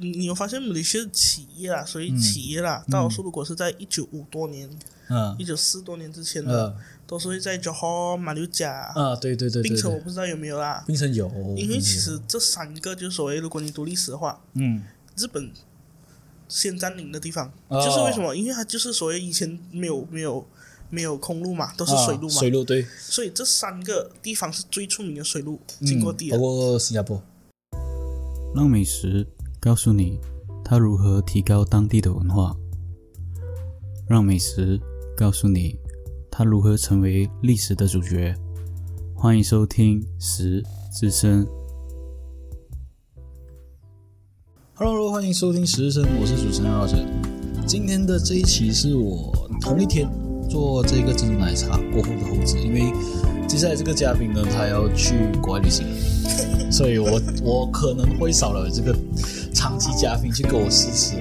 你你有发现马来西亚企业啦，所以企业啦，大多数如果是在一九五多年、嗯一九四多年之前的，呃都是会在 Johor、马六甲、啊，对对对对槟城，我，不知道有没有啦。槟城有，因为其实这三个就是所谓，如果你读历史的话，嗯日本先占领的地方，哦就是为什么？因为它就是所谓以前没有没有没有空路嘛，都是水路嘛，啊水路对，所以这三个地方是最出名的水路经过地嗯，包。括新加坡，让美食告诉你它如何提高当地的文化，让美食告诉你它如何成为历史的主角。欢迎收听《食之声》。Hello，欢迎收听实习生，我是主持人 Roger。今天的这一期是我同一天做这个珍珠奶茶过后的后置，因为接下来这个嘉宾呢，他要去国外旅行，所以我我可能会少了这个长期嘉宾去给我试吃。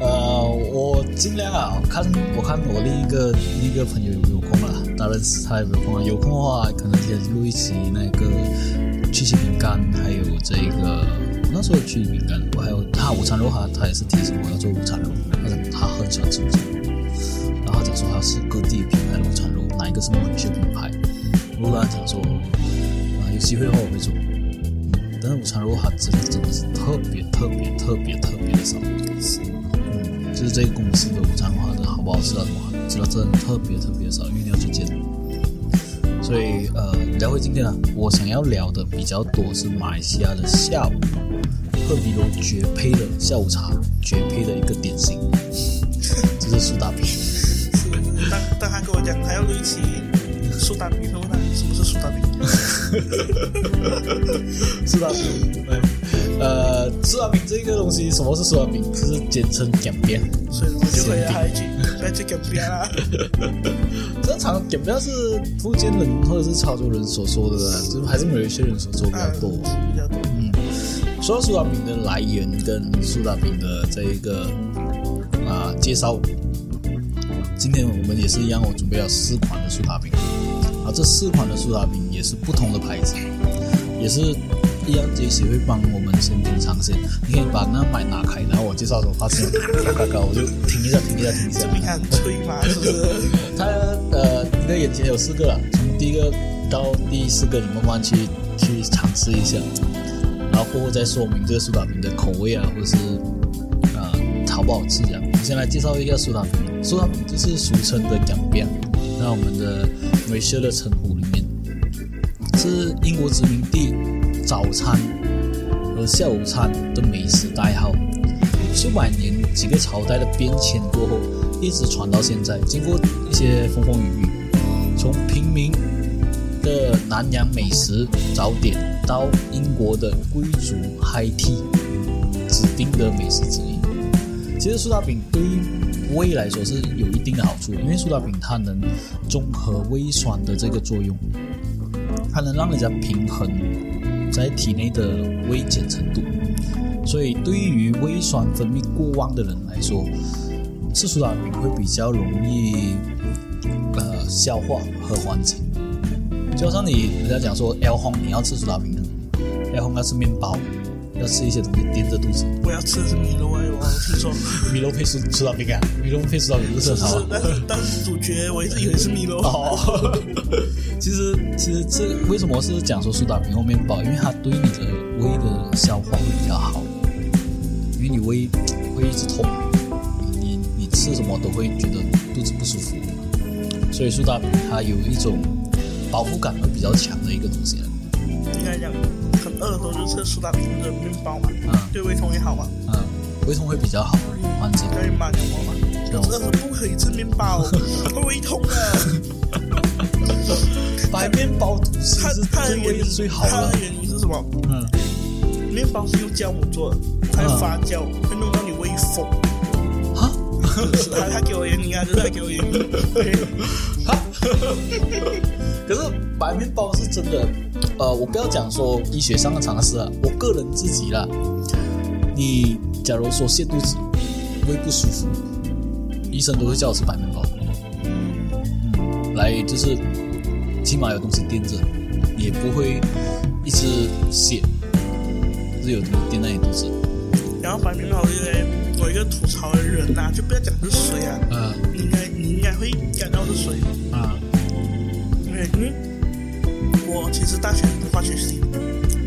呃，我尽量啊，看我看我另一个另一个朋友有没有空了，当然是他有没有空了。有空的话，可能可以录一期那个曲奇饼干，还有这一个那时候曲奇饼干，我还有他午餐肉哈，他也是提醒我要做午餐肉，他讲他很喜欢吃午餐肉，然后他讲说他是各地品牌的午餐肉，哪一个是马来西亚品牌？我跟他讲说啊，有机会的话我会做。但是午餐肉它真的真的是特别特别特别特别的少，嗯，就是这个公司的午餐的话，真的好不好吃啊什么，知道真的特别特别少，因为你要去见。所以呃，聊回今天啊，我想要聊的比较多是马来西亚的下午，赫比罗绝配的下午茶，绝配的一个点心，这是苏打饼。是当当他跟我讲他要录一期苏打饼，我问他什么是苏打饼？苏打饼，对，呃，苏打饼这个东西，什么是苏打饼？就是简称扁扁。所以我就回了他一句，那就跟不要啦。正常扁扁是福建人或者是潮州人所说的，就是还是马来西亚人所说比较多。比较多。嗯，说到苏打饼的来源跟苏打饼的这一个啊、介绍，今天我们也是一样，我准备了四款的苏打饼，啊，这四款的苏打饼也是不同的牌子，也是一样，这些会帮我们先品尝先。你可以把那麦拿开，然后我介绍的时候发现嘎嘎嘎，我就停一下，停一下，停一下。你看吹嘛，是不是？它呃，你的眼前有四个了，从第一个到第四个，你慢慢去去尝试一下，然后过后再说明这个苏打饼的口味啊，或者是啊、好不好吃这样。我先来介绍一下苏打饼，苏打饼就是俗称的港饼，在我们的美式的称呼里面，是英国殖民地早餐和下午餐的美食代号。数百年几个朝代的变迁过后，一直传到现在。经过一些风风雨雨，从平民的南洋美食早点，到英国的贵族 high tea 指定的美食之一。其实苏打饼对于胃来说是有一定的好处，因为苏打饼它能中和胃酸的这个作用，它能让人家平衡在体内的胃碱程度。所以对于胃酸分泌过旺的人来说，吃苏打饼会比较容易呃消化和缓解。就像你人家讲说 L 红你要吃苏打饼的，L 红要吃面包，要吃一些东西垫着肚子。我要吃米肉哎，我听说。米肉配苏苏打饼干，米肉配苏打饼干是？但是但是主角我一直以为是米肉。哦，其实其实这为什么是讲说苏打饼或面包？因为它对你的胃的消化会比较好，因为你胃会一直痛，你你你吃什么都会觉得肚子不舒服，所以苏打饼它有一种饱腹感会比较强的一个东西。应该讲很饿的时候就吃苏打饼或者面包嘛，嗯对胃痛也好嘛。嗯，胃痛会比较好缓解。可以骂讲我嘛？哦饿是不可以吃面包，会胃痛的。白面包吐司它是它的原因最好的它的。原因是什么？嗯，面包是用酵母做的，它会发酵，会弄到你胃风。哈，是他他给我原因啊，就是他给我原因。对哈，可是白面包是真的，呃，我不要讲说医学上的常识啊，我个人自己啦，你假如说泻肚子、胃不舒服，医生都会叫我吃白面包，嗯，来就是起码有东西垫着，也不会一直泻，就是有东西垫在你肚子。然后白面包对不对？我一个吐槽的人呐、就不要讲是谁啊，啊你应该你应该会感到是谁，啊因为因为我其实大学读化学系，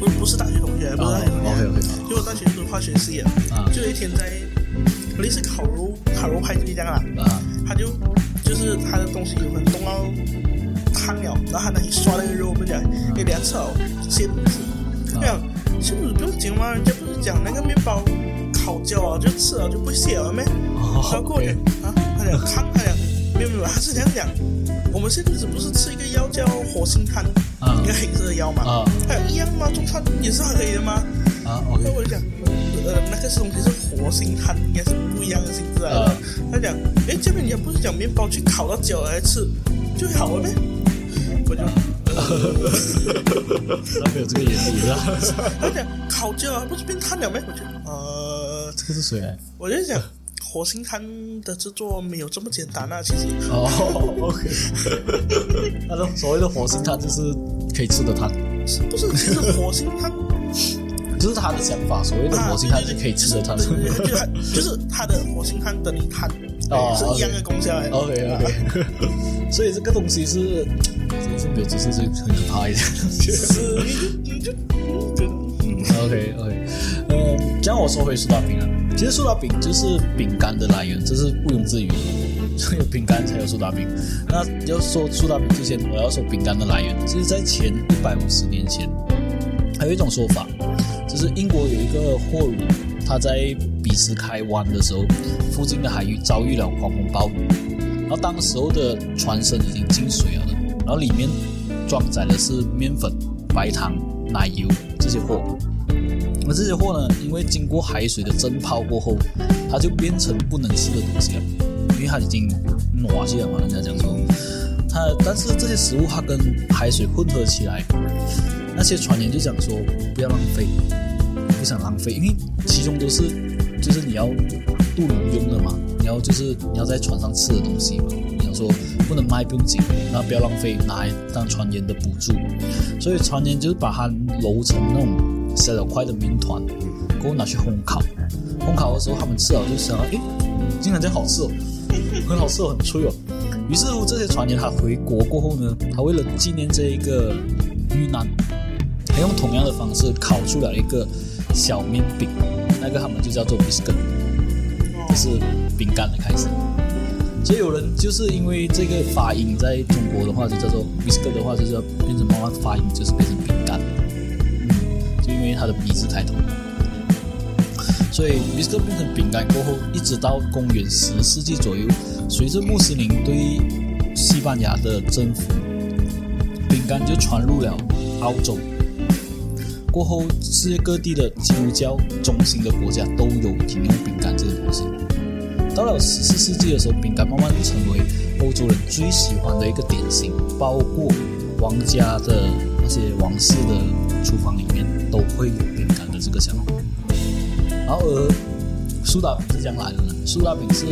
不不是大学同学，不是大学同学。就我大学读化学系的，啊。就有一天在类似烤肉烤肉派对这样啦，啊。他就就是他的东西有很冻到烫了，然后他拿去刷那个肉，我们讲，哎，两次哦，鲜乳子，这样鲜乳子不用紧吗？人家不是讲那个面包烤焦啊，就吃了就不谢了咩？然后跟我讲啊，他讲烫，他讲没有没有，他是这样讲，我们鲜乳子不是吃一个药叫活性炭，啊一个黑色的药嘛，啊还有一样吗？中餐也是还可以的吗？啊那，OK 我就讲，呃，那个东西是活性炭，应该是不一样的性质。啊他讲，哎，这边人家不是讲面包去烤到焦来吃就好了呗？我就，他没有这个原理的。他讲烤焦啊，不是变碳了咩？我就，呃，这个是谁来？我就讲，活性炭的制作没有这么简单啊，其实。哦，OK。他说所谓的火星炭就是可以吃的碳，是不是，其实活性炭就是他的想法。所谓的啊，火星炭是可以吃的炭。对对对，就是它就是它的活性炭等于炭，哦是一样的功效来的。OK OK，所以这个东西是真的是没有知识是很可怕一点。是，你就你就嗯觉得嗯。OK OK，呃，讲我说回苏打饼啊，其实苏打饼就是饼干的来源，这是毋庸置疑的。有饼干才有苏打饼。那要说苏打饼之前，我要说饼干的来源，其实在前一百五十年前，还有一种说法，就是英国有一个货轮，它在比斯开湾的时候，附近的海域遭遇了狂风暴雨，然后当时候的船身已经进水了，然后里面装载的是面粉、白糖、奶油这些货。而这些货呢，因为经过海水的蒸泡过后，它就变成不能吃的东西了，因为它已经暖下了嘛。人家讲说，它但是这些食物它跟海水混合起来，那些船员就讲说不要浪费，不想浪费，因为其中都是就是你要渡轮用的嘛，你要就是你要在船上吃的东西嘛。你想说不能卖不用紧，然后不要浪费，拿来当船员的补助，所以船员就是把它揉成那种小小块的面团，给我拿去烘烤。烘烤的时候，他们吃了就想到，诶，竟然这样好吃哦，很好吃哦，很脆哦。于是乎，这些船员他回国过后呢，他为了纪念这一个遇难，他用同样的方式烤出了一个小面饼，那个他们就叫做 biscuit，这是饼干的开始。所以有人就是因为这个发音，在中国的话就叫做 biscuit 的话，就是变成慢慢发音，就是变成饼干。嗯，就因为它的鼻字开头。所以 biscuit 变成饼干过后，一直到公元十世纪左右，随着穆斯林对西班牙的征服，饼干就传入了澳洲。过后，世界各地的基督教中心的国家都有饮用饼干这个东西。到了十四世纪的时候，饼干慢慢成为欧洲人最喜欢的一个点心，包括王家的那些王室的厨房里面都会有饼干的这个想法。然后而苏打饼是这样来的呢？苏打饼是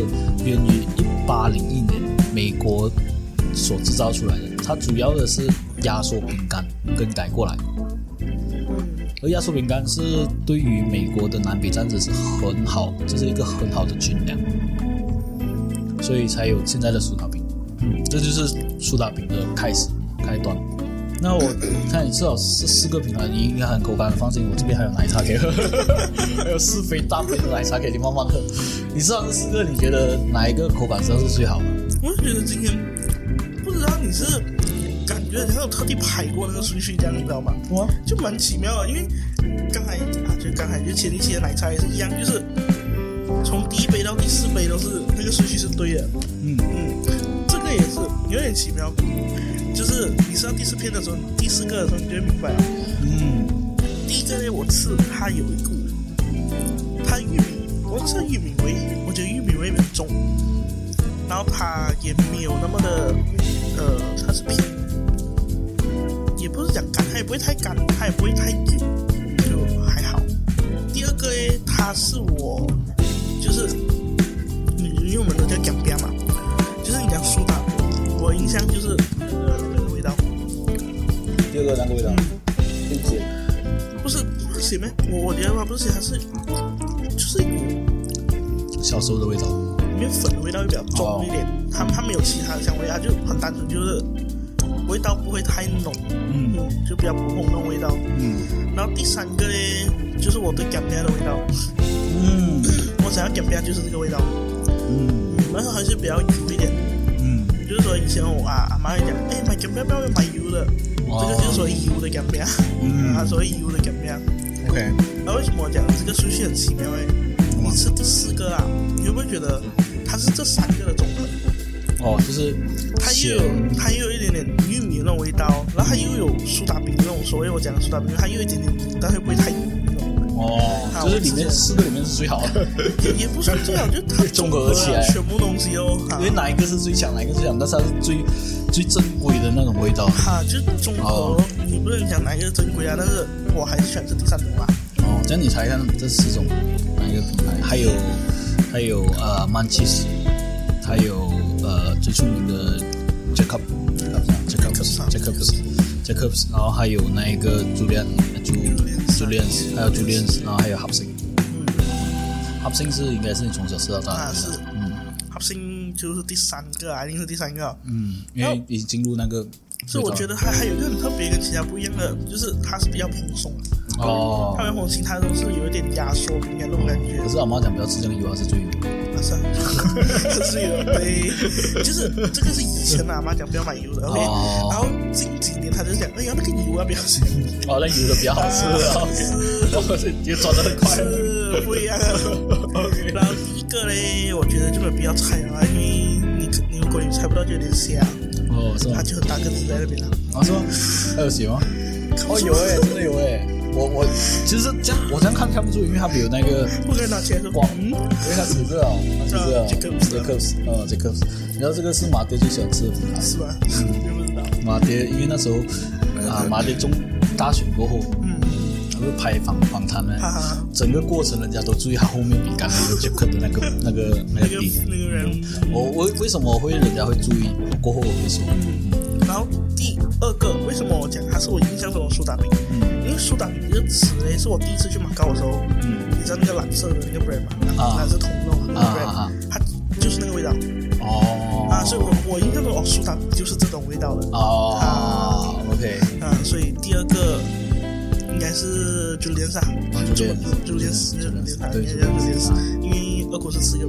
源于一八零一年美国所制造出来的，它主要的是压缩饼干更改过来。而压缩饼干是对于美国的南北战争是很好，这是一个很好的军粮，所以才有现在的苏打饼。嗯，这就是苏打饼的开始开端。那我看你至少四四个品牌，你应该很口干，放心，我这边还有奶茶给喝，还有四杯大杯的奶茶给你慢慢喝。你知道这四个，你觉得哪一个口感上是最好的？我就觉得今天不知道你是感觉好像有特地排过那个顺序这样，你知道吗？哇，就蛮奇妙的，因为刚才啊，就刚才就前一期的奶茶也是一样，就是从第一杯到第四杯都是那个顺序是对的。有点奇妙，就是你吃到第四片的时候，第四个的时候你就会明白了。嗯。第一个呢，我吃它有一股，它玉米，我吃玉米味，我觉得玉米味很重，然后它也没有那么的，呃，它是偏，也不是讲干，它也不会太干，它也不会太油，就还好。第二个呢，它是我，就是，你因为我们都叫讲边嘛，印象就是呃那个味道。第二个那个味道？不是不是写咩？我我觉得它不是写，它是就是一股小时候的味道。面粉的味道会比较重一点，它它没有其他的香味，它就很单纯，就是味道不会太浓，嗯嗯，就比较普通那种味道。嗯然后第三个呢，就是我对干面的味道，嗯我想要干面就是这个味道，嗯嗯，然后还是比较油一点，以前我啊阿妈会讲，哎买干面不要买油的，这个就是说油的干面，嗯啊，所以油的干面。OK，那为什么我讲这个顺序很奇妙呢？你吃第四个啊，你会不会觉得它是这三个的总和？哦，就是它又有它又有一点点玉米的那种味道，然后它又有苏打饼那种所谓我讲的苏打饼，它又有一点点，但是不会太油。哦，就是里面四个里面是最好的，也也不算最好，就 它综合起来全部东西哦。因为哪一个是最强，哪一个最强，但是它是最最正规的那种味道。哈，就是综合哦，你不能讲哪一个正规啊，但是我还是选择第三种吧。哦，这样你猜看这四种哪一个品牌？还有还有呃 h e s 还有呃最出名的 Jacob Jacobs Jacobs，然后还有那一个 Julian Julian 还有 Julian，然后还有 Hubsing。嗯，Hubsing 是应该是你从小吃到大的啊是嗯好心就是第三个啊，一定是第三个。嗯，因为已经进入那个所以我觉得它还有一个很特别跟其他不一样的，就是它是比较蓬松的。哦它，比较蓬松，其他都是有一点压缩饼干那种感觉可。是阿妈讲不要吃这样油啊，是最油。啊 是啊，是有对，就是这个是以前啊，妈讲不要买油的，OK。哦然后近几年他就讲，哎呀，那个油啊，不要吃，哦，那油的比较好吃啊，OK，是就转的很快。是 不一样的。OK，然后第一个嘞，我觉得就没有必要猜了，因为你你如果你猜不到就有点瞎，哦，是吗它？就很大个子在那边了。啊，是吗？还有谁吗？哦，有哎，真的有哎。我我其实这样我这样看看不出，因为它没有那个不可以拿起来说，光，嗯，因为它写着哦，它写着哦 Jacobs Jacobs，呃，Jacobs。然后这个是马爹最喜欢吃的品牌。是吧？嗯马爹，因为那时候啊，马爹中大选过后，嗯，他会拍访访谈呢，整个过程人家都注意他后面饼干那个 Jacob 的 那个那个那那个饼。那个人，我为为什么会人家会注意？过后我会说，嗯，然后第二个，为什么我讲它是我印象中的苏打饼？嗯因为苏打饼这个词呢，是我第一次去马高的时候，嗯。你知道那个蓝色的那个 brand 吗？啊。蓝色桶那种那个啊 brand，、啊。它就是那个味道。哦。啊，所以我我印象中哦，苏打饼就是这种味道的哦，OK，啊，所以第二个应该是 Julian 啊，Julian Julian Julian，Julian 对应该叫 Julian，啊因为俄国是四个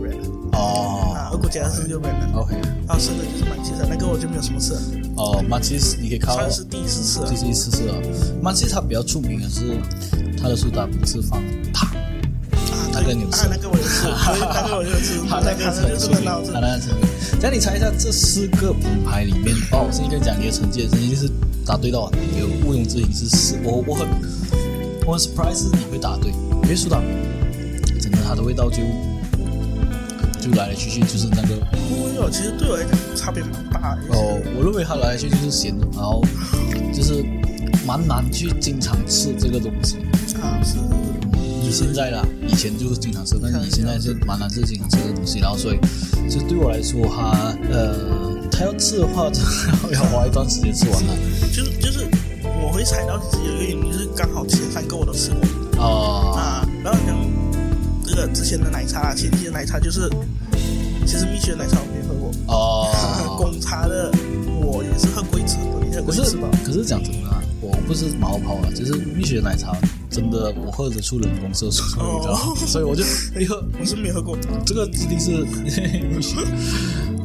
brand 啊，哦俄国加四个 brand，，OK，然后剩的就是满其实那个我就没有什么吃了，哦，马其实你可以看到算，是第一次吃是一次是啊，马其实它比较出名的是它的苏打饼是放糖，啊，那个你有吃。啊，那个我有吃，对那个我有吃，他那个很出名很好吃，它那个很出名。这样你猜一下这四个品牌里面，哦，我是应该讲你的成绩，成绩是答对到有毋庸置疑是四，我我很我很 surprise 你会答对，因为苏打饼真的它的味道就就来来去去就是那个味道其实对我来讲差别蛮大的。哦，我认为它来来去去就是咸的，然后就是蛮难去经常吃这个东西。啊，是你现在啦，以前就是经常吃，但是你现在是蛮难是经常吃的东西，然后所以就对我来说，它呃，它要吃的话，要花一段时间吃完了。就是就是我会踩到，其实有一个原因就是刚好前三个我都吃过哦啊，然后像这个之前的奶茶，前期的奶茶就是，其实蜜雪奶茶我没喝过，哦，贡茶的我也是喝过一次，你喝可是过一次吧？可是讲真的啊，我不是毛泡啊，就是蜜雪奶茶真的我喝得出人工色素的味道，哦所以我就没喝，我是没喝过，这个一定是 蜜雪。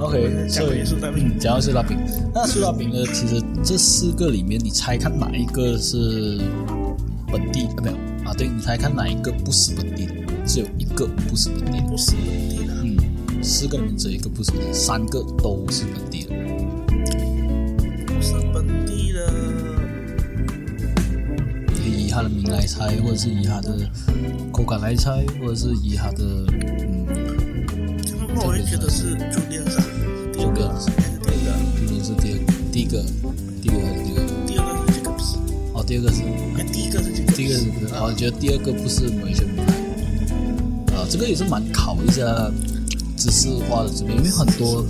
OK，讲所以回苏打饼嗯，讲到苏打饼，那苏打饼呢？其实这四个里面，你猜看哪一个是本地？啊，没有啊，对，你猜看哪一个不是本地的？只有一个不是本地的。不是本地的，嗯，四个里面只有一个不是本地，三个都是本地的。不是本地的，可以以它的名来猜，或者是以它的口感来猜，或者是以它的嗯，我会觉得是酒店上第二个，是第二个，就是第二第一个，第一个，第一个还是第二个？第二个是这个不是，哦，第二个是哎，第一个是这个，第一个是不是？我觉得第二个不是美选品牌，啊，这个也是蛮考一下知识化的这边，因为很多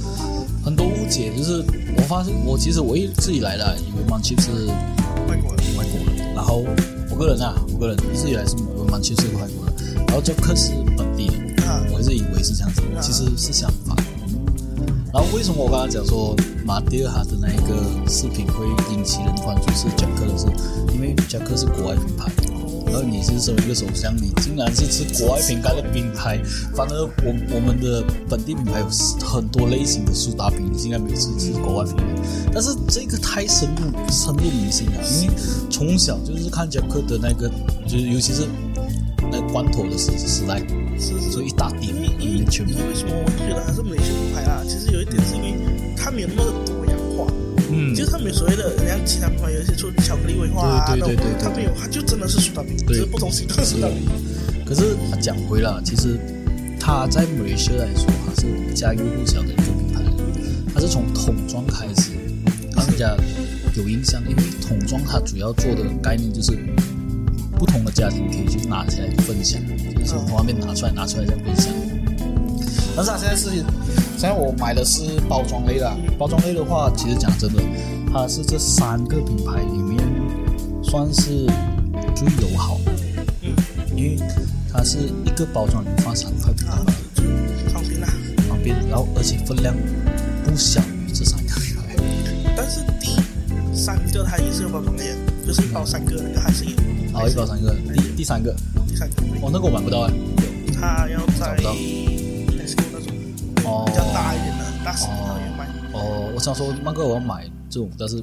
很多误解，就是我发现我其实我一直以来的以为 m a n c h 是外国人，外国人，然后我个人啊，我个人一直以来是以为 m a n c h 是外国人，然后这克是本地人，我一直以为是这样子，其实是相反。然后为什么我刚刚讲说马蒂尔哈的那一个视频会引起人关注是贾克的是，因为贾克是国外品牌，然后你是身为一个首相，你竟然是吃国外饼干的品牌，反而我我们的本地品牌有很多类型的苏打饼，你竟然没有吃吃国外品牌，但是这个太深入深入民心了，因为从小就是看杰克的那个，就是尤其是那个罐头的时时代，是所以一大点因为因为全部因为什么我觉得还是美式品牌啊？其实有一点是因为它没有那么，没有所谓的像其他品牌有一些出巧克力威化啊，对对对对对那它没有，它就真的是苏打饼，对只是不同形状的苏打饼。可是讲回了，其实它在美式来说，它是家喻户晓的一个品牌，它是从桶装开始让人家有印象，因为桶装它主要做的概念就是不同的家庭可以去拿起来分享，就是从外面拿出来拿出来再分享。但是它现在是，现在我买的是包装类的，包装类的话，其实讲真的，它是这三个品牌里面算是最友好的。嗯，因为它是一个包装里放三块饼就方便啦。方便，然后而且分量不小于这三个品牌。但是第三个它也是有包装的耶，就是一包三个那个还是有。然后一包三个，第第三个，第三个哦，那个我买不到哎。它要在找不那种哦比较大一点的大型的也买。哦，我想说那个我要买这种，但是，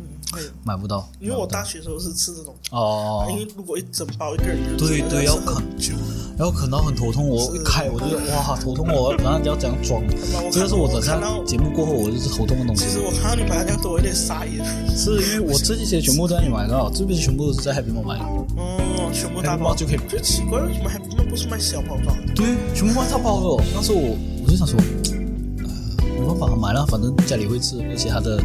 买不到。因为我大学时候是吃这种，哦因，为如果一整包一个人就对对要啃吃很久。然后啃到很头痛，我一开我就哇头痛，我然后要怎样装？这个是我等下节目过后我就是头痛的东西其。实我看到你买这样多，我有点傻眼。是因为我这些全部在那里买到，这边全部都是在 Happy Mall 买的。哦，全部大包就可以就奇怪，为什么还那不是卖小包装？对，全部卖大包的哦。那时候我我就想说，呃，没办法买了，反正家里会吃，而且它的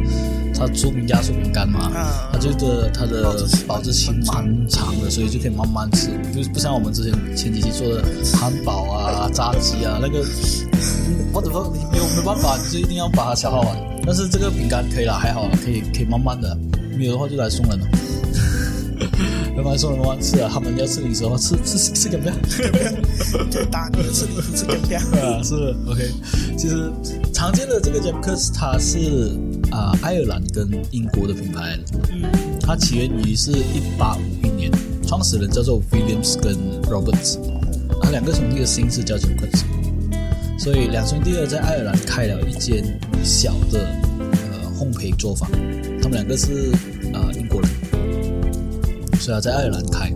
它出名压缩饼干嘛，啊它就的它的保保质期蛮长的，所以就可以慢慢吃，就是不像我们之前前几期做的汉堡啊、炸鸡啊那个，我怎么你没有没办法，你就一定要把它消耗完。但是这个饼干可以了，还好啦，可以可以慢慢的，没有的话就来送人了。慢慢送人慢慢吃啊，他们要吃零食的话，吃吃吃怎么样？就打你吃你吃更漂啊，是 OK。其实常见的这个 Jam Cus 它是啊、爱尔兰跟英国的品牌，嗯它起源于是一八五一年，创始人叫做 Williams 跟 Roberts，他两个兄弟的姓氏叫 Jam Cus，所以两兄弟呢在爱尔兰开了一间小的呃烘焙作坊，他们两个是啊、英国人，所以他在爱尔兰开，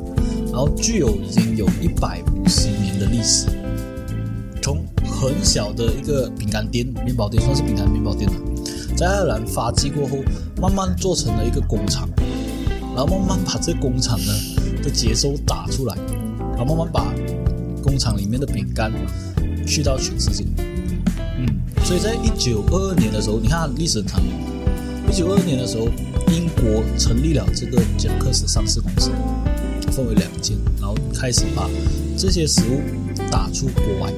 然后具有已经有一百五十年的历史。从很小的一个饼干店、面包店，算是饼干面包店了，在爱尔兰发迹过后，慢慢做成了一个工厂，然后慢慢把这工厂呢的节奏打出来，然后慢慢把工厂里面的饼干去到全世界。嗯，所以在一九二二年的时候，你看历史很长，一九二二年的时候，英国成立了这个杰克斯上市公司，分为两间，然后开始把这些食物打出国外。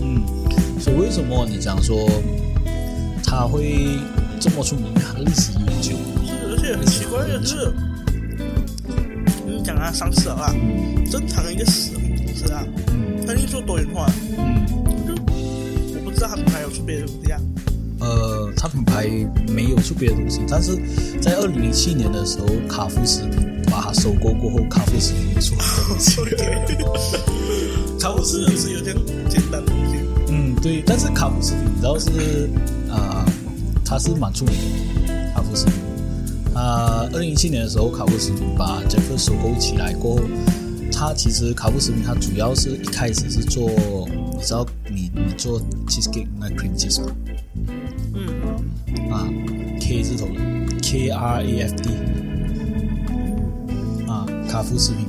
嗯，所以为什么你讲说它会这么出名？它的历史悠久。是，而且很奇怪的就是，你讲啊，上市了啊，嗯正常的一个食品公司啊，嗯它一定做多元化，嗯，就我不知道它们还有出别的东西啊。呃，它品牌没有出别的东西，但是在二零零七年的时候，卡夫食品把它收购过后，卡夫食品出了东西。OK，不是是有点简单的东西。嗯，对，但是卡夫食品你知道是啊、它是蛮出名的，卡夫食品。啊、二零一七年的时候，卡夫食品把整个收购起来过后，它其实卡夫食品它主要是一开始是做，你知道你你做 cheesecake 那 cream cheese 吗？嗯，啊，K 字头的 K R A F D 啊，卡夫食品，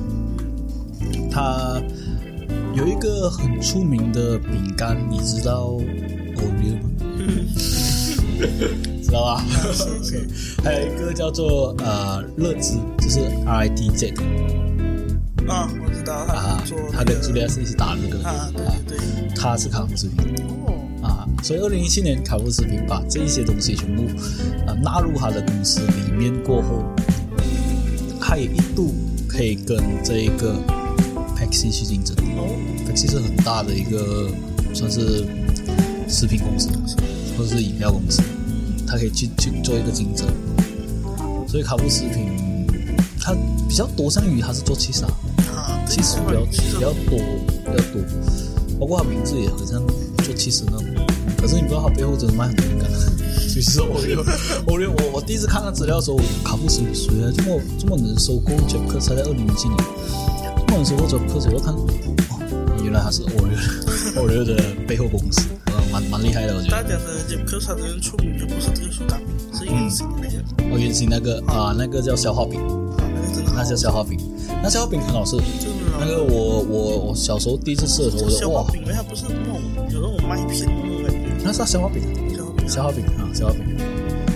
它有一个很出名的饼干，你知道 Oreo 吗？知道吧？还有一个叫做呃乐兹，就是 R I D Z 啊，我知道他啊做，它跟朱利亚是一起打的那个啊，对对对，它是卡夫食品。所以二零一七年卡夫食品把这一些东西全部啊纳入他的公司里面过后，他也一度可以跟这一个 Pepsi 去竞争。哦，Pepsi 是很大的一个算是食品公司或者是饮料公司，它可以去去做一个竞争。所以卡布食品它比较多项于它是做啊啊，其实比较比较多比较多，包括它名字也很像做 cheese 那种。可是你不知道它背后真的卖很多饼干。其实我连 我我第一次看到资料的时候，卡布食品谁啊？这么这么能收购杰克才在二零零七年，这么能收购杰克，我看哦，原来他是 Oreo Oreo 的背后公司，呃，蛮蛮厉害的，我觉得。大家的杰克萨真正出名就不是这个苏打饼，是圆形的那个，哦，原型那个啊，那个叫消化饼，啊，那个叫消化饼，那消化饼很好吃。那个我我我小时候第一次吃的时候，我就哇消化，它不是那种有那种麦片的那是消化饼。消化饼啊，消化饼，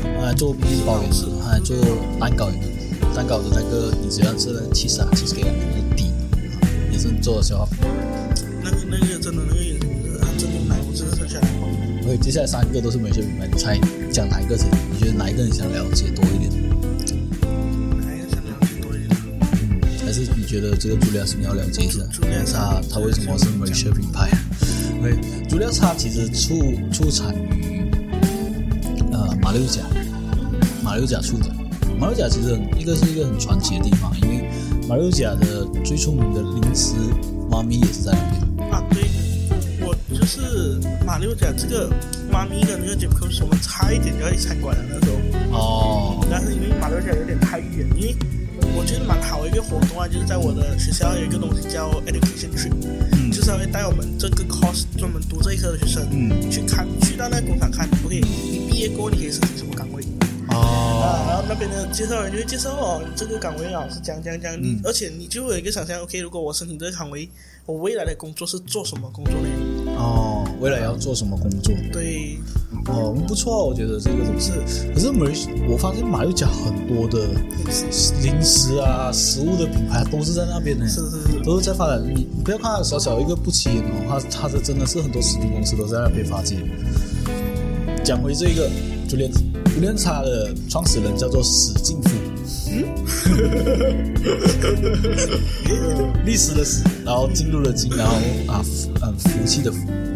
拿来做面包也是，拿来做蛋糕也是，蛋糕的那个你只要吃那个 cheese 啊，cheese 给那个底，也是做的消化饼。那个那个真的那个也它真的买我真的吃下来好。OK，接下来三个都是美学品牌，你猜讲哪一个先？你觉得哪一个你想了解多一点？哪一个想了解多一点？嗯，还是你觉得这个朱莉亚是你要了解一下？朱莉亚它它为什么是美学品牌？OK，茱莉亚它其实出出产于呃马六甲，马六甲出的。马六甲其实很一个是一个很传奇的地方，因为马六甲的最出名的零食妈咪也是在那边。啊，对，我就是马六甲这个妈咪的那个杰克斯，我们差一点就要去参观了那时候，哦，但是因为马六甲有点太远，因为我觉得蛮好的一个活动啊，就是在我的学校有一个东西叫 education trip，、嗯就是会带我们这个 course 专门读这一科的学生，嗯去看去到那个工厂看，OK，你毕业过后你可以申请什么岗位。啊，然哦，后那边的介绍人就会介绍哦，你这个岗位啊是这样这样这样，你、嗯而且你就会有一个想象，OK，如果我申请这个岗位，我未来的工作是做什么工作呢？哦，未来要做什么工作？对，哦，不错，我觉得这个东西。可是马来，我发现马六甲很多的零食啊、食物的品牌都是在那边呢，是是是，都是在发展。你你不要看它小小一个不起眼哦，它它的真的是很多食品公司都在那边发迹。讲回这个朱莲朱莲茶的创始人叫做史进福，嗯，历史的史，然后进入了进，然后啊福嗯福气的福，嗯，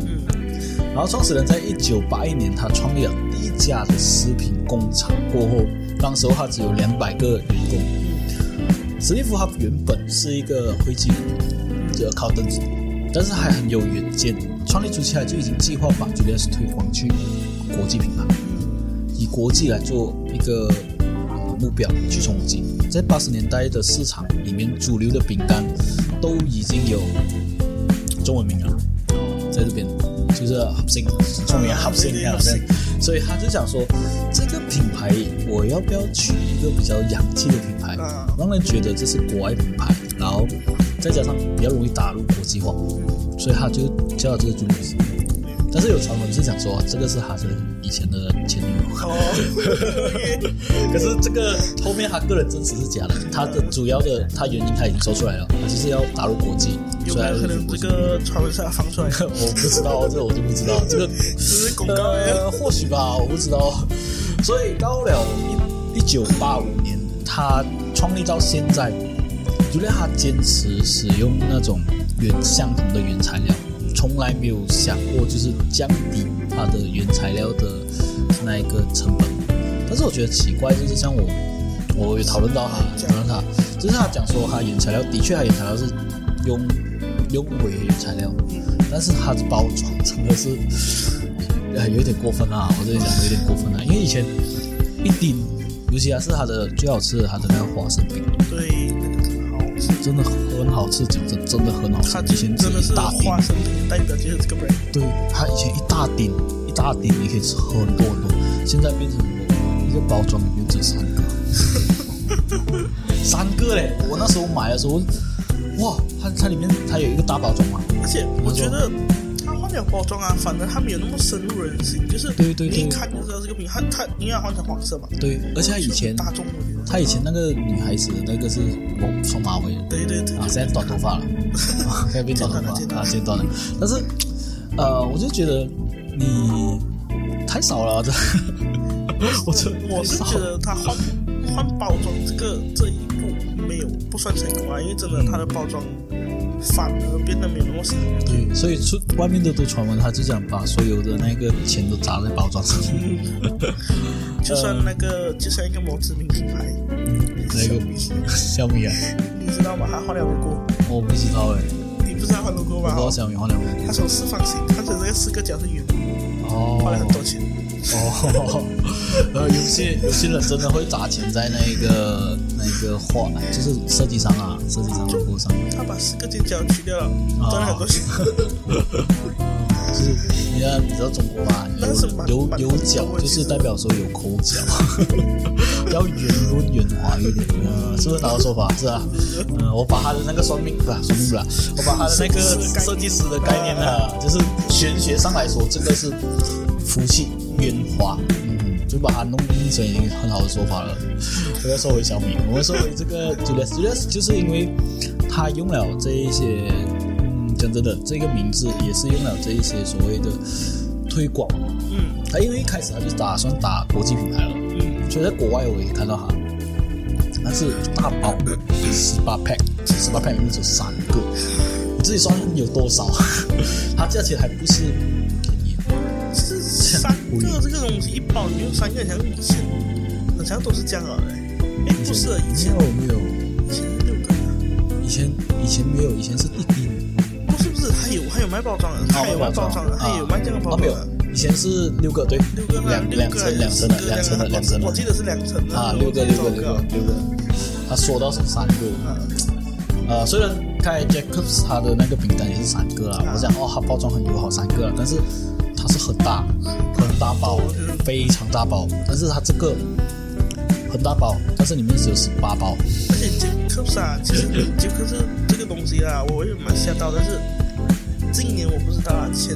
然后创始人在一九八一年，他创立了第一家的食品工厂。过后，当时候他只有两百个员工。史蒂夫他原本是一个会计人，就靠凳子，但是还很有远见。创立初期他就已经计划把 Julius 推广去国际品牌，以国际来做一个目标去冲击。在八十年代的市场里面，主流的饼干都已经有中文名了。在这边就是合信，出名合信这样子，所以他就想说，这个品牌我要不要取一个比较洋气的品牌，啊让人觉得这是国外品牌，然后再加上比较容易打入国际化，所以他就叫了这个朱女士。但是有传闻是讲说，这个是他的以前的 可是这个后面他个人真实是假的，他的主要的他原因他已经说出来了，他就是要打入国际，有可能这。个传闻是他放出来的？我不知道，这个我就不知道，这个这是广告呀。呃，或许吧，我不知道。所以到了一一九八五年，他创立到现在，就连他坚持使用那种原相同的原材料，从来没有想过就是降低它的原材料的那一个成本。但是我觉得奇怪，就是像我，我有讨论到他，讨论他，就是他讲说他原材料的确，他原材料是用用伪原材料，但是它的包装真的是，呃，有点过分啊！我这里讲有点过分啊，因为以前一丁，尤其还是它的最好吃的，它的那个花生饼，对，真的好好吃。真的很好吃，讲真真的很好吃它。以前只真的是大丁花，生饼代表就是这个 brand。对，它以前一大顶一大顶，你可以吃很多很多，现在变成一个包装里面只有三个，三个嘞！我那时候买的时候，哇，它它里面它有一个大包装嘛，而且我觉得它换了包装啊，反正它没有那么深入人心，就是对对对你一看就知道这个品，它它应该换成黄色嘛。对，而且它以前大众。他以前那个女孩子的那个是我双马尾。的，对对对啊，现在短头发了，啊，现在变短头发啊，剪短了。但是，呃，我就觉得你太少了，这，我这 我是觉得他换换包装这个这一步没有不算成功啊，因为真的他的包装反而变得没有那么香。对，所以出外面的都传闻，他就想把所有的那个钱都砸在包装上。就算那个，就像一个某知名品牌，那个小米啊，你知道吗？他换了 logo，我不知道哎，你不知道换 logo 吗？我不知道小米换了 logo。他从四方形，他的这个四个角是圆的，哦，花了很多钱。哦，呃，有些有些人真的会砸钱在那个那个画，就是设计商啊，设计商 logo 上面。他把四个尖角去掉了，赚了很多钱。就是你看，你知道中国吧？有有有角，就是代表说有口角，要圆润圆滑一点，嗯，是不是哪个说法？是啊，嗯，我把他的那个算命不是算命不了，我把他的那个设计师的概念呢，就是玄学上来说，这个是福气圆滑，嗯，就把它弄成一个很好的说法了。不要说回小米，我们说回这个 Julius，Julius 就是因为他用了这一些。嗯讲真的，这个名字也是用了这一些所谓的推广。嗯，他因为一开始他就打算打国际品牌了。嗯，所以在国外我也看到他，但是大包十八 pack，十八 pack 里面只有三个，你自己算有多少？它价钱还不是便宜。其实三个这个东西一包里面有三个，像以前好像都是这样的。哎，不是，以前没有，以前是六个。以前以前没有，以前是一不。是不是，还有还有卖包装的，还有卖包装的，还有卖这个包装的。以前是六个，对，六个两两层两层的，两层的两层的。我记得是两层的啊，六个六个六个六个。他说到是三个，呃，虽然开 Jacobs 他的那个饼干也是三个啊，我想哦，他包装很友好，三个，但是它是很大很大包，非常大包，但是它这个很大包，但是里面只有十八包。而且 Jacobs 啊，其实 Jacobs 这个东西啊，我也蛮吓到，但是。今年我不知道啊，前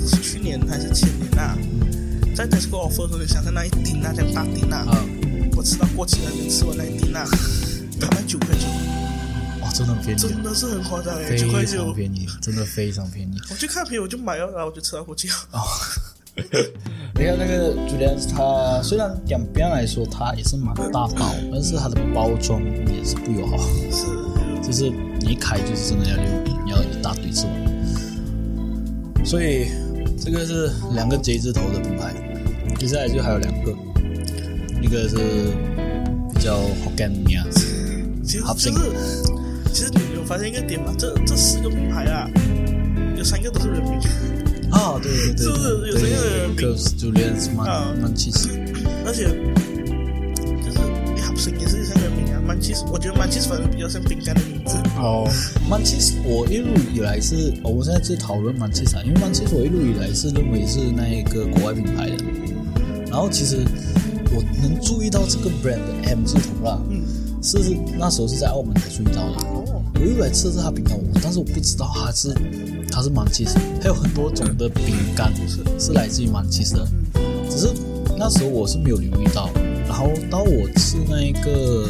是去年还是前年啊？在 Tesco offer 的时候，你想象那一丁那样大丁啊，我吃到过期了，没吃完那一丁啊，他卖九块九，哇，真的很便宜，真的是很夸张哎，九块九，便宜，真的非常便宜。我就看便宜我就买了，然后我就吃到过期了。哦，你看那个朱利安，它虽然两边来说它也是蛮大包，但是它的包装也是不友好，是，就是你一开就是真的要六，你要一大堆吃完。所以这个是两个 J 字头的品牌，接下来就还有两个，一个是比较 Hokkien 名，其实就是，其实你有发现一个点吗？这这四个品牌啊，有三个都是人名啊，对对对，是不是有三个人民？Julius 蛮蛮气势，而且就是 Hopsin 也是三个人民啊，蛮气势，我觉得曼奇斯反正比较像饼干的名字。哦，曼奇斯，我一路以来是，哦，我现在在讨论曼奇斯，因为曼奇斯我一路以来是认为是那一个国外品牌的。然后其实我能注意到这个 brand 的 M 字头啦，嗯，是那时候是在澳门才注意到的。哦，我一路来吃是它饼干，但是我不知道它是它是曼奇斯，还有很多种的饼干是是来自于曼奇斯的，只是那时候我是没有留意到。然后到我吃那一个。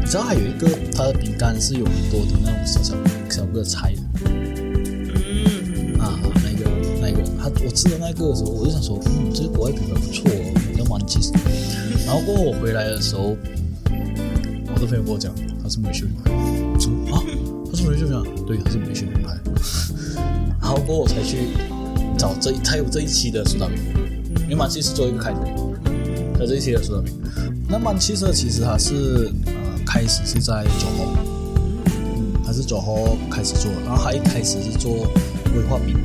你知道还有一个它的饼干是有很多的那种小小小个菜的，嗯啊，那个那个，他我吃的那个的时候，我就想说，嗯，这个国外饼干不错哦，叫蛮其实。然后过后我回来的时候，我的朋友跟我讲，他是美秀品牌，我说啊，他是美秀品牌，对，他是美秀品牌。然后过后我才去找这才有这一期的苏打饼，因为蛮其实做一个开头，在这一期的苏打饼。那曼汽车其实它是呃开始是在九号，嗯，它是九号开始做，然后它一开始是做威化饼，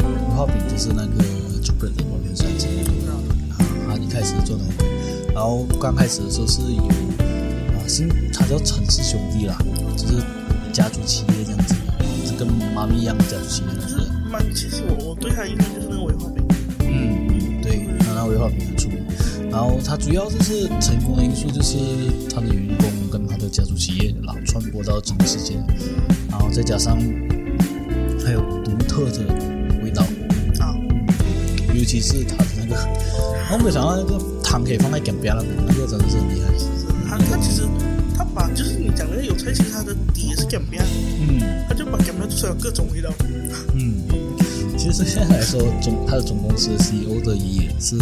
威化饼就是那个 chocolate 的外面酸子，啊，它一开始做那个，然后刚开始的时候是有啊，新它叫城市兄弟啦，就是家族企业这样子，是跟妈咪一样的家族企业。就是妈咪其实我我对它印象就是那个威化饼，嗯，对，那威化饼很出名。然后它主要就是成功的因素，就是它的员工跟它的家族企业然后传播到整个世界，然后再加上还有独特的味道啊，尤其是它的那个，我没想到那个汤可以放在干边了，那个真的是很厉害。它它其实它把就是你讲那个有菜，其实它的底也是干边，嗯，他就把干边做出来各种味道，嗯。其实现在来说，总他的总公司的 CEO 的爷爷是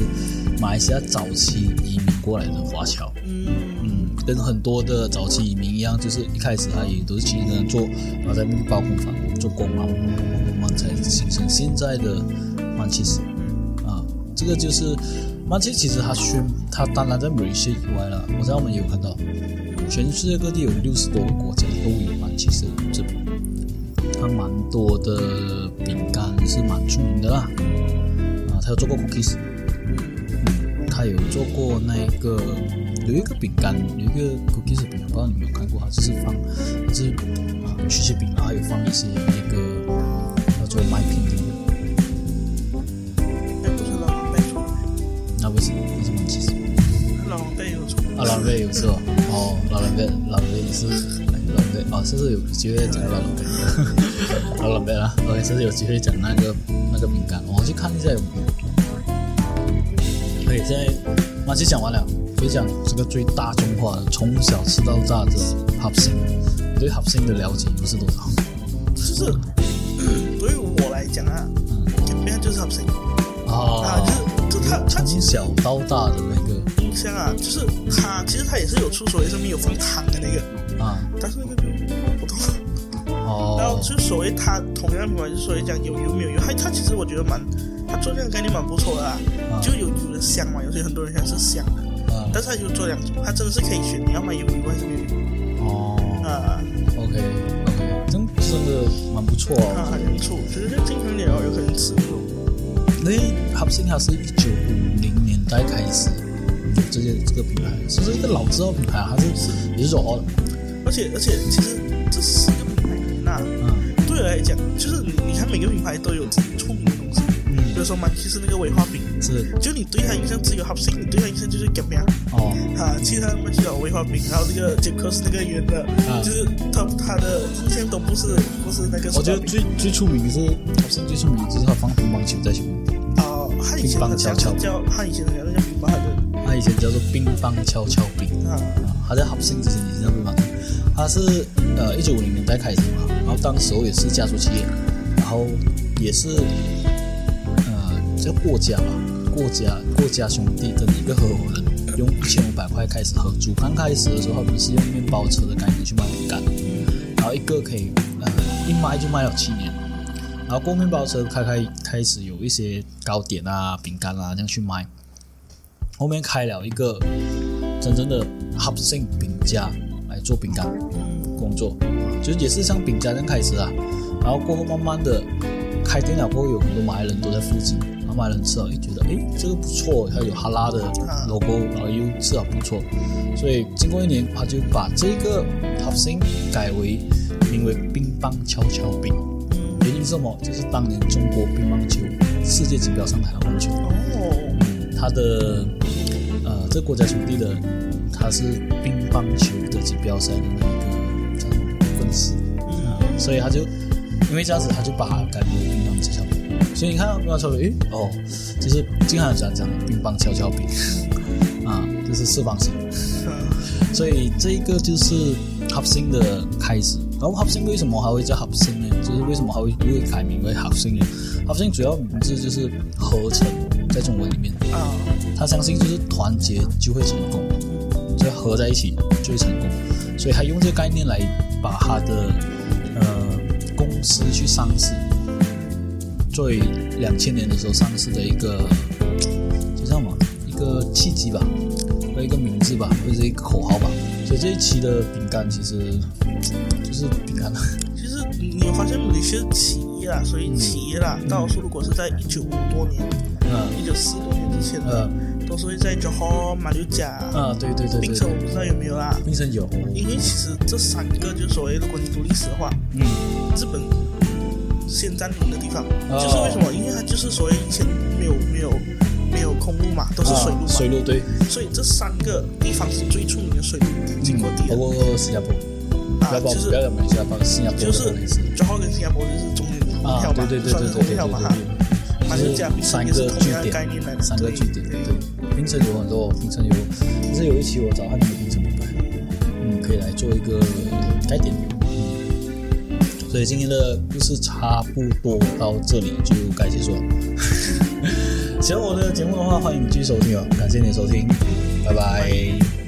马来西亚早期移民过来的华侨，嗯。嗯，跟很多的早期移民一样，就是一开始他也都是几个人做，然后在包工坊做工嘛，慢慢慢慢慢慢才形成现在的曼彻斯啊。这个就是曼彻，其实他宣，他当然在美西以外了，我在澳门也有看到，全世界各地有六十多个国家都有曼彻斯这边，它蛮多的饼干是蛮出名的啦，啊，它有做过 cookies，它有做过那个有一个饼干，有一个 cookies 饼干，不知道你有没有看过？它就是放，就是啊曲奇饼，然后有放一些那个叫做麦片的，哎，不是那不是不是曼彻斯。老王带有出，啊，老人辈有是吧？哦，老人辈，老人辈是哎老人辈哦，这是有机会讲老人辈，老人辈了。OK，这是有机会讲那个那个饼干，我去看一下有没有。OK，现在马奇讲完了，分享这个最大众化的，从小吃到大的。你对 Sing 的了解又是多少？就是对于我来讲啊，嗯，边就是好声啊，啊，就是就他他从小到大的那个印象啊，就是它其实它也是有出所谓上面有放糖的那个，啊，但是那个就不懂。然后哦，就所谓它同样品牌，就所谓讲有油没有油，它它其实我觉得蛮，它做这样的概念蛮不错的啊，啊。就有油的香嘛，有些很多人想是香的，啊，但是它就做两种，它真的是可以选你要买有油还是没有油哦。啊，，OK OK，真真的蛮不错哦。啊很不错，就是经常点哦，有可能吃那种，因为 Hub Sing 它是一九五零年代开始。有这些这个品牌，其实一个老字号品牌啊，它是也是走好的，而且而且其实这四个品牌里面啊，嗯对我来讲，就是你你看每个品牌都有自己出名的东西，嗯。比嗯，如说嘛，其实那个威化饼，是。就你对它印象只有 Hop Sing，你对它印象就是 g a m b i 哦。啊，其他们就有威化饼，然后这个杰克是那个圆的，啊就是他他的印象都不是不是那个我觉得最最出名的是 Hub Sing 最出名的就是他放乒乓球在前面，他以前乒乓的悄悄叫他以前的叫那个乒乓的它以前叫做乒乓敲敲饼。啊，啊，他在 Hub Sing 之前也是叫乒乓球，他是呃一九五零年代开始嘛，然后当时候也是家族企业，然后也是呃叫过家吧，过家过家兄弟的一个合伙人用一千五百块开始合租，刚开始的时候他们是用面包车的概念去卖饼干，然后一个可以呃一卖就卖了七年，然后过面包车开开开始有一些糕点啊饼干啊这样去卖，后面开了一个真正的 Hub Sing 饼家来做饼干工作，就是也是像饼家这样开始啊，然后过后慢慢的开店了过后，有很多马来人都在附近，然后马来人吃了，诶觉得诶这个不错，它有哈拉的 logo，然后又吃了不错，所以经过一年，他就把这个 Hub Sing 改为名为乒乓悄悄饼，原因是什么？就是当年中国乒乓球世界锦标上台湾球。哦，他的呃，这国家兄弟的，他是乒乓球的锦标赛的那一个叫什么粉丝，嗯，所以他就因为这样子，他就把它改名为乒乓悄悄饼。所以你看乒乓悄悄饼，诶，哦，就是经常讲讲乒乓悄悄饼 啊，就是四方形。所以这一个就是 Hub Sing 的开始。然后 Hub Sing 为什么还会叫 Hub Sing 呢？就是为什么还会会改名为 Hub Sing 呢？Hub Sing 主要名字就是合成，在中文里面。啊，他相信就是团结就会成功，就合在一起就会成功，所以他用这个概念来把他的呃公司去上市，作为两千年的时候上市的一个就这样嘛，一个契机吧，或一个名字吧，或者一个口号吧。所以这一期的饼干其实就是饼干了，其实你有发现有些企业啊，所以企业啦，大多数如果是在一九五多年、嗯。一九四多年之前的，都是会在 Johor、马六甲、啊，对对对槟城我不知道有没有啦。冰城有，因为其实这三个就所谓，如果你读历史的话，嗯。日本先占领的地方，哦。就是为什么？因为它就是所谓以前没有没有没有空路嘛，都是水路啊嘛，水路对，所以这三个地方是最出名的水路经过地包的、括新加坡。不啊，就是不要讲马来西新加坡就是的也是 Johor 跟新加坡就是中间一啊条，嘛，算是对对对对同一条嘛哈。对对，马六甲、槟城也是三个据点，三个据点，对对，槟城有很多，槟城有，其实有一期我找汉的槟城品牌，嗯，可以来做一个改点，嗯，所以今天的故事差不多到这里就该结束了。喜欢我的节目的话，欢迎继续收听哦，感谢你的收听，拜拜。